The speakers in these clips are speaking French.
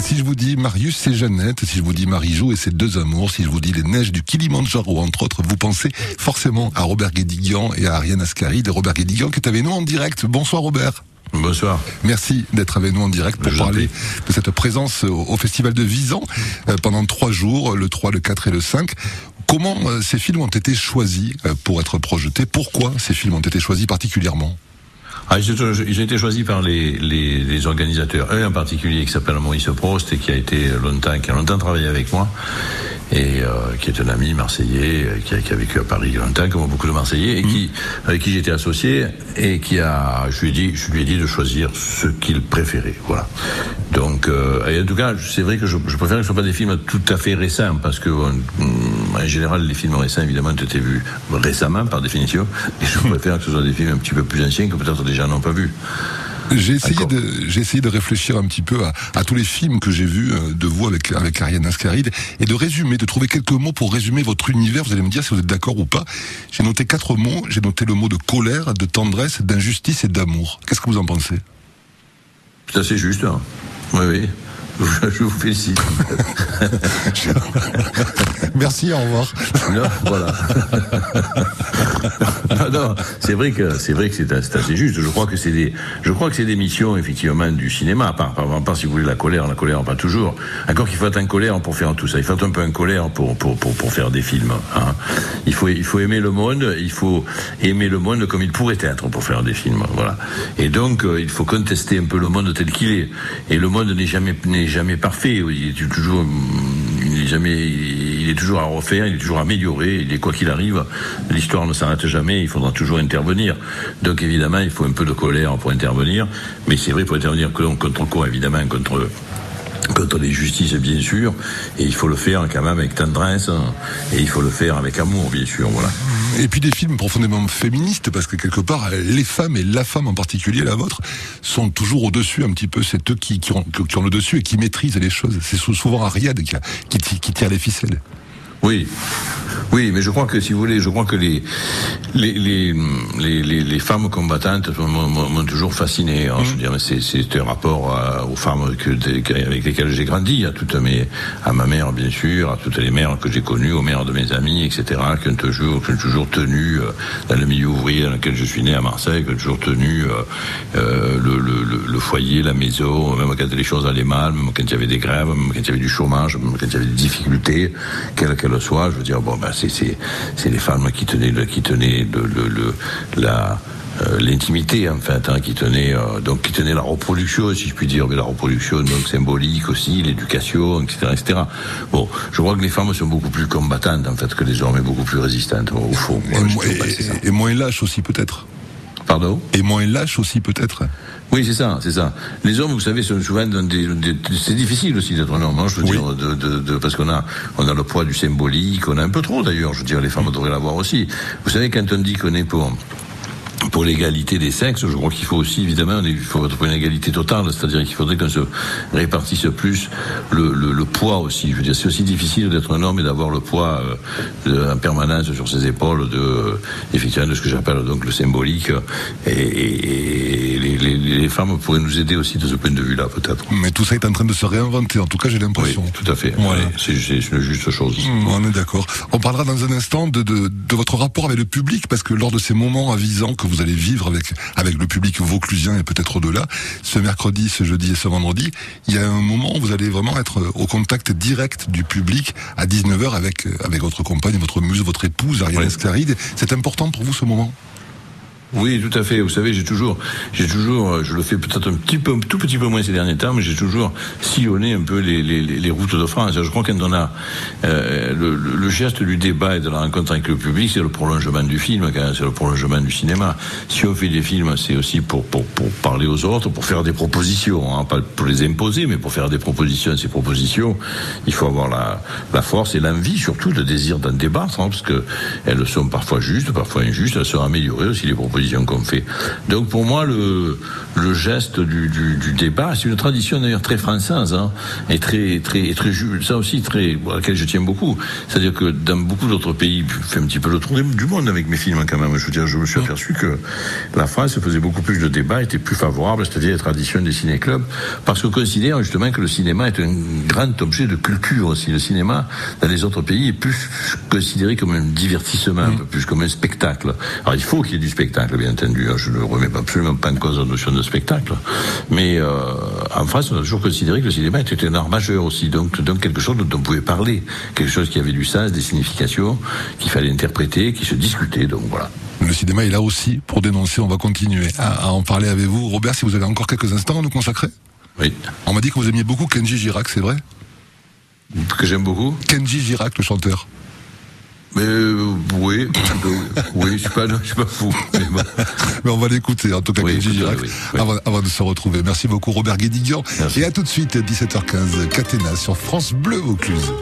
Si je vous dis Marius et Jeannette, si je vous dis Marie-Jo et ses deux amours, si je vous dis les neiges du Kilimanjaro, entre autres, vous pensez forcément à Robert Guédiguian et à Ariane Ascaride. Robert Guédiguian qui est avec nous en direct. Bonsoir Robert. Bonsoir. Merci d'être avec nous en direct pour parler de cette présence au Festival de Visan euh, pendant trois jours, le 3, le 4 et le 5. Comment euh, ces films ont été choisis euh, pour être projetés? Pourquoi ces films ont été choisis particulièrement? Ah, ils, ont, été choisis par les, les, les, organisateurs. Un en particulier qui s'appelle Maurice Prost et qui a été longtemps, qui a longtemps travaillé avec moi et euh, qui est un ami marseillais euh, qui a, qui a, vécu à Paris longtemps, comme beaucoup de Marseillais, et qui, mmh. avec qui j'étais associé et qui a, je lui ai dit, je lui ai dit de choisir ce qu'il préférait, voilà. Donc, euh, et en tout cas, c'est vrai que je, je préfère que ce soit pas des films tout à fait récents, parce que en général, les films récents, évidemment, ont été vus récemment, par définition, et je préfère que ce soit des films un petit peu plus anciens que peut-être des gens n'ont pas vus. J'ai essayé de j'ai essayé de réfléchir un petit peu à, à tous les films que j'ai vus euh, de vous avec avec Ariane Ascaride et de résumer, de trouver quelques mots pour résumer votre univers. Vous allez me dire si vous êtes d'accord ou pas. J'ai noté quatre mots. J'ai noté le mot de colère, de tendresse, d'injustice et d'amour. Qu'est-ce que vous en pensez? C'est assez juste. Hein. Oui, oui. Je vous félicite. Merci, au revoir. Non, voilà. non, non, c'est vrai que c'est vrai que c'est assez juste. Je crois que c'est des, je crois que c'est des missions effectivement du cinéma. Par, par, par, si vous voulez la colère, la colère pas toujours. Encore qu'il faut être en colère pour faire tout ça. Il faut être un peu en colère pour pour pour, pour faire des films. Hein. Il faut il faut aimer le monde. Il faut aimer le monde comme il pourrait être pour faire des films. Voilà. Et donc euh, il faut contester un peu le monde tel qu'il est. Et le monde n'est jamais n'est jamais parfait. Il est toujours il il est toujours à refaire. Il est toujours amélioré. Il est quoi qu'il arrive. L'histoire ne s'arrête jamais. Il faudra toujours intervenir. Donc évidemment, il faut un peu de colère pour intervenir. Mais c'est vrai, pour intervenir contre quoi Évidemment, contre contre les justices, bien sûr, et il faut le faire quand même avec tendresse, et il faut le faire avec amour, bien sûr, voilà. Et puis des films profondément féministes, parce que quelque part, les femmes, et la femme en particulier, la vôtre, sont toujours au-dessus un petit peu, c'est eux qui, qui, ont, le dessus et qui maîtrisent les choses. C'est souvent Ariad qui, qui, qui tire les ficelles. Oui, oui, mais je crois que si vous voulez, je crois que les les les les, les femmes combattantes m'ont toujours fasciné. Hein, Je veux dire, c'est c'est un rapport à, aux femmes que, avec lesquelles j'ai grandi, à toutes mes à ma mère bien sûr, à toutes les mères que j'ai connues, aux mères de mes amis, etc. Qui ont toujours qui ont toujours tenu euh, dans le milieu ouvrier dans lequel je suis né à Marseille, qui ont toujours tenu euh, euh, le, le, le, foyer, la maison, même quand les choses allaient mal, même quand il y avait des grèves, même quand il y avait du chômage, même quand il y avait des difficultés, quelles qu'elles soient. Je veux dire, bon, ben c'est c'est les femmes qui tenaient le, qui tenaient le, le, le la euh, l'intimité en fait, hein, qui tenait euh, donc qui tenait la reproduction, si je puis dire, mais la reproduction donc symbolique aussi, l'éducation, etc., etc. Bon, je crois que les femmes sont beaucoup plus combattantes en fait que les hommes, et beaucoup plus résistantes au fond. Moi, et, et, et, moins lâches aussi peut-être. Pardon? Et moins lâches aussi peut-être. Oui, c'est ça, c'est ça. Les hommes, vous savez, sont souvent dans des, des c'est difficile aussi d'être un homme, hein, je veux oui. dire, de, de, de, parce qu'on a, on a le poids du symbolique, on a un peu trop d'ailleurs, je veux dire, les femmes devraient l'avoir aussi. Vous savez, quand on dit qu'on est pour pour l'égalité des sexes, je crois qu'il faut aussi, évidemment, il faut être pour une égalité totale, c'est-à-dire qu'il faudrait qu'on se répartisse plus le, le, le, poids aussi. Je veux dire, c'est aussi difficile d'être un homme et d'avoir le poids euh, de, en permanence sur ses épaules de, euh, effectivement, de ce que j'appelle donc le symbolique. Et, et, et les, les, les, femmes pourraient nous aider aussi de ce point de vue-là, peut-être. Mais tout ça est en train de se réinventer. En tout cas, j'ai l'impression. Oui, tout à fait. Ouais. C'est une juste chose. Mmh, on est d'accord. On parlera dans un instant de, de, de votre rapport avec le public, parce que lors de ces moments avisants que vous allez vivre avec avec le public vauclusien et peut-être au-delà. Ce mercredi, ce jeudi et ce vendredi, il y a un moment où vous allez vraiment être au contact direct du public à 19h avec avec votre compagne, votre muse, votre épouse Ariane. Esclaride. C'est important pour vous ce moment? Oui, tout à fait. Vous savez, j'ai toujours, j'ai toujours, euh, je le fais peut-être un petit peu, tout petit peu moins ces derniers temps, mais j'ai toujours sillonné un peu les, routes de France. Je crois qu'on a euh, le, geste du débat et de la rencontre avec le public, c'est le prolongement du film, c'est le prolongement du cinéma. Si on fait des films, c'est aussi pour, parler aux autres, pour faire des propositions, hein, pas pour les imposer, mais pour faire des propositions. Ces propositions, il faut avoir la, la force et l'envie, surtout le désir d'en débattre, hein, parce que elles sont parfois justes, parfois injustes, elles sont améliorées aussi les propositions qu'on fait. Donc pour moi, le, geste du, débat, c'est une tradition d'ailleurs très française, hein, et très, très, très, ça aussi très, à laquelle je tiens beaucoup. C'est-à-dire que dans beaucoup d'autres pays, je fais un petit peu le tour du monde avec mes films quand même. Je veux dire, je me suis aperçu que la France faisait beaucoup plus de débats, était plus favorable, c'est-à-dire la tradition des ciné-clubs, parce qu'on considère justement que le cinéma est un grand objet de culture aussi. Le cinéma, dans les autres pays, est plus considéré comme un divertissement, un peu plus comme un spectacle. Alors il faut qu'il y ait du spectacle, bien entendu. Je ne remets absolument pas en cause la notion de spectacle. Mais euh, en France, on a toujours considéré que le cinéma était un art majeur aussi, donc, donc quelque chose dont on pouvait parler, quelque chose qui avait du sens, des significations, qu'il fallait interpréter, qui se discutait. Donc voilà. Le cinéma est là aussi pour dénoncer. On va continuer à, en parler avec vous. Robert, si vous avez encore quelques instants à nous consacrer Oui. On m'a dit que vous aimiez beaucoup Kenji Girac, c'est vrai? Que j'aime beaucoup? Kenji Girac, le chanteur. Mais euh, oui, oui, je suis pas, je suis pas fou. Mais, bon. mais on va l'écouter, en tout cas, Oui, Girac, oui, oui. Avant, avant de se retrouver. Merci beaucoup, Robert Guédiguian. Et à tout de suite, 17h15, Catena sur France Bleu Vaucluse.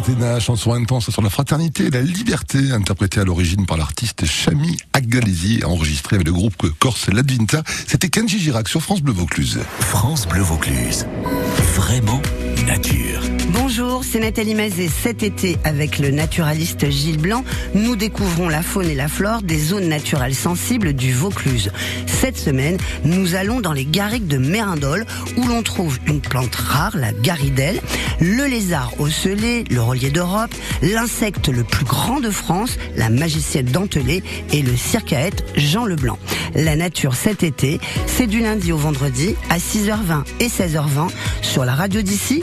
Catena, chanson intense sur la fraternité et la liberté, interprétée à l'origine par l'artiste Chami Agalesi, enregistrée avec le groupe corse L'Advinta. C'était Kenji Girac sur France Bleu Vaucluse. France Bleu Vaucluse. Vraiment Bonjour, c'est Nathalie Mazet. Cet été, avec le naturaliste Gilles Blanc, nous découvrons la faune et la flore des zones naturelles sensibles du Vaucluse. Cette semaine, nous allons dans les garrigues de Mérindol, où l'on trouve une plante rare, la garidelle, le lézard ocellé, le relier d'Europe, l'insecte le plus grand de France, la magicienne dentelée et le circaète Jean Leblanc. La nature cet été, c'est du lundi au vendredi à 6h20 et 16h20 sur la radio d'ici,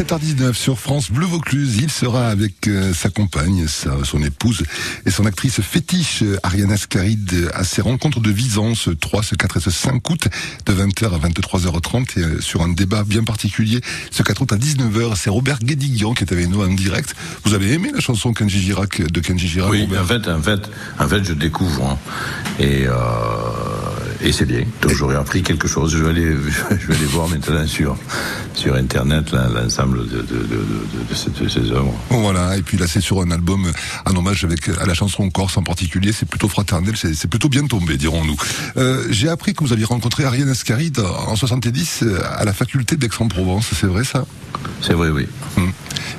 17h19 sur France Bleu Vaucluse. Il sera avec euh, sa compagne, sa- son épouse et son actrice fétiche euh, Ariane Ascaride à ses rencontres de Visan ce 3, ce 4 et ce 5 août de 20h à 23h30 et euh, sur un débat bien particulier ce 4 août à 19h. C'est Robert Guédiguian qui est avec nous en direct. Vous avez aimé la chanson Kenji Girac de Kenji Girac Oui, Robert en fait, en fait, en fait, je découvre hein. et euh, et c'est bien. Donc j'aurais appris quelque chose. Je vais aller, je vais aller voir maintenant sur sur internet là, l'ensemble de de, de, de, de ces, œuvres. Voilà, et puis là c'est sur un album un hommage avec à la chanson corse en particulier, c'est plutôt fraternel, c'est plutôt bien tombé, dirons-nous. Euh, J'ai appris que vous aviez rencontré Ariane Ascaride en 70 euh, à la faculté d'Aix-en-Provence, c'est vrai ça? C'est vrai, oui. Hum.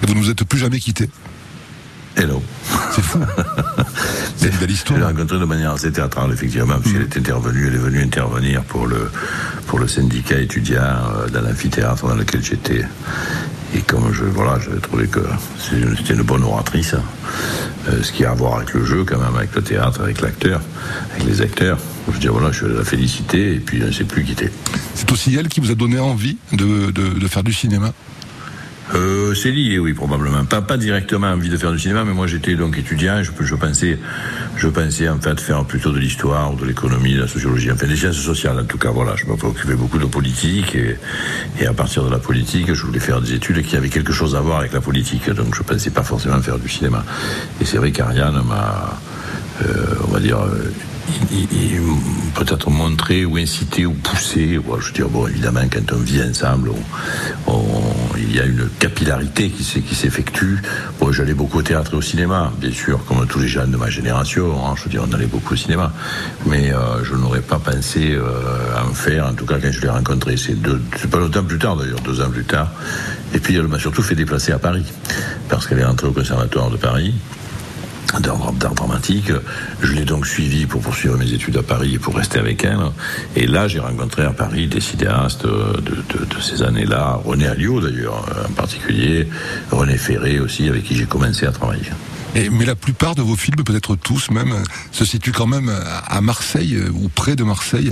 Et vous ne vous êtes plus jamais quitté Hello. C'est fou. c'est une belle Je l'ai histoire. rencontrée de manière assez théâtrale, effectivement, parce qu'elle est intervenue, elle est venue intervenir pour le, pour le syndicat étudiant euh, dans l'amphithéâtre dans lequel j'étais. Et comme je, voilà, j'avais trouvé que c'était une bonne oratrice. Euh, ce qui a à voir avec le jeu, quand même, avec le théâtre, avec l'acteur, avec les acteurs. Je dis, voilà, je la féliciter, et puis on ne s'est plus quitté. C'est aussi elle qui vous a donné envie de, de faire du cinéma? Euh, c'est lié, oui, probablement. Pas, pas directement envie de faire du cinéma, mais moi j'étais donc étudiant. Je, je pensais, je pensais en fait faire plutôt de l'histoire ou de l'économie, de la sociologie, enfin des sciences sociales. En tout cas, voilà, je me préoccupais beaucoup de politique et, et à partir de la politique, je voulais faire des études qui avaient quelque chose à voir avec la politique. Donc je pensais pas forcément faire du cinéma. Et c'est vrai qu'Ariane m'a, euh, on va dire. Peut-être montrer ou inciter ou pousser. Je veux dire, bon, évidemment, quand on vit ensemble, il y a une capillarité qui s'effectue. Bon, j'allais beaucoup au théâtre et au cinéma, bien sûr, comme tous les jeunes de ma génération. hein, je veux dire, on allait beaucoup au cinéma. Mais euh, je n'aurais pas pensé euh, à en faire, en tout cas quand je l'ai rencontré. C'est pas longtemps plus tard, d'ailleurs, deux ans plus tard. Et puis, elle m'a surtout fait déplacer à Paris, parce qu'elle est rentrée au Conservatoire de Paris d'art dramatique. Je l'ai donc suivi pour poursuivre mes études à Paris et pour rester avec elle. Et là, j'ai rencontré à Paris des cinéastes de, ces années-là, René Alliot d'ailleurs en particulier, René Ferré aussi, avec qui j'ai commencé à travailler. Mais la plupart de vos films, peut-être tous même, se situent quand même à Marseille ou près de Marseille.